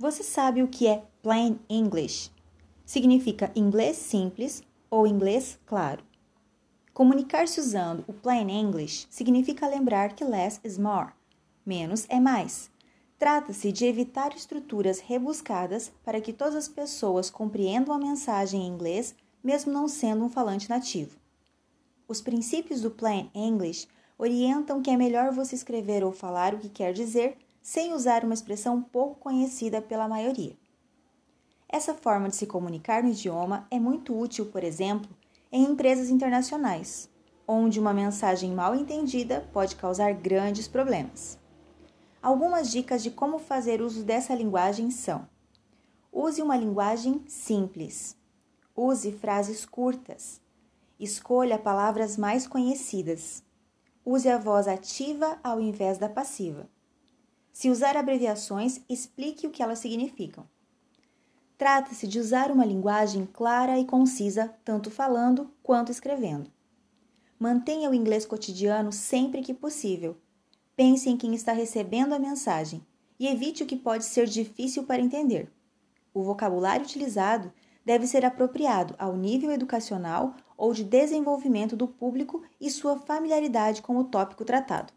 Você sabe o que é plain English? Significa inglês simples ou inglês claro. Comunicar-se usando o plain English significa lembrar que less is more, menos é mais. Trata-se de evitar estruturas rebuscadas para que todas as pessoas compreendam a mensagem em inglês, mesmo não sendo um falante nativo. Os princípios do plain English orientam que é melhor você escrever ou falar o que quer dizer sem usar uma expressão pouco conhecida pela maioria. Essa forma de se comunicar no idioma é muito útil, por exemplo, em empresas internacionais, onde uma mensagem mal entendida pode causar grandes problemas. Algumas dicas de como fazer uso dessa linguagem são: use uma linguagem simples, use frases curtas, escolha palavras mais conhecidas, use a voz ativa ao invés da passiva. Se usar abreviações, explique o que elas significam. Trata-se de usar uma linguagem clara e concisa, tanto falando quanto escrevendo. Mantenha o inglês cotidiano sempre que possível. Pense em quem está recebendo a mensagem e evite o que pode ser difícil para entender. O vocabulário utilizado deve ser apropriado ao nível educacional ou de desenvolvimento do público e sua familiaridade com o tópico tratado.